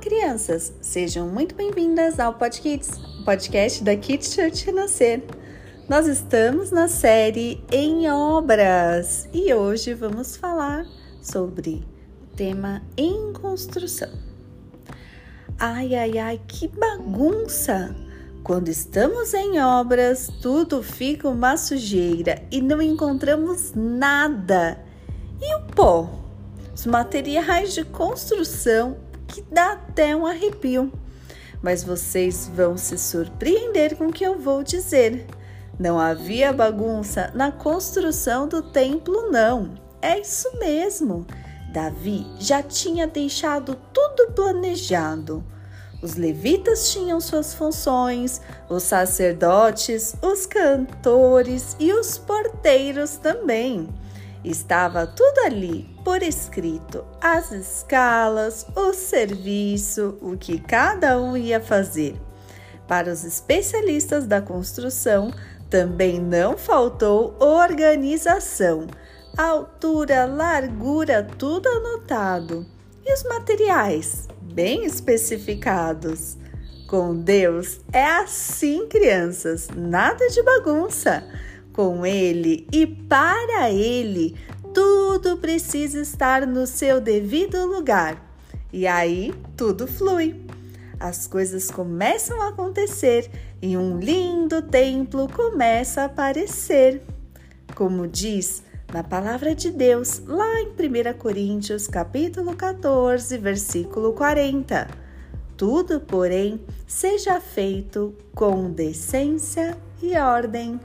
crianças! Sejam muito bem-vindas ao Podkids, podcast da Kids Church Renascer. Nós estamos na série Em Obras e hoje vamos falar sobre o tema Em Construção. Ai, ai, ai, que bagunça! Quando estamos em obras, tudo fica uma sujeira e não encontramos nada. E o pó? Os materiais de construção que dá até um arrepio. Mas vocês vão se surpreender com o que eu vou dizer. Não havia bagunça na construção do templo, não. É isso mesmo. Davi já tinha deixado tudo planejado. Os levitas tinham suas funções, os sacerdotes, os cantores e os porteiros também. Estava tudo ali por escrito: as escalas, o serviço, o que cada um ia fazer. Para os especialistas da construção, também não faltou organização. Altura, largura, tudo anotado. E os materiais? Bem especificados. Com Deus é assim, crianças, nada de bagunça com Ele e para Ele, tudo precisa estar no seu devido lugar. E aí tudo flui. As coisas começam a acontecer e um lindo templo começa a aparecer. Como diz na palavra de Deus, lá em 1 Coríntios, capítulo 14, versículo 40. Tudo, porém, seja feito com decência e ordem.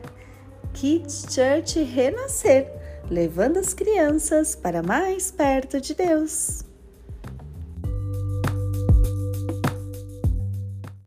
Kids Church renascer, levando as crianças para mais perto de Deus.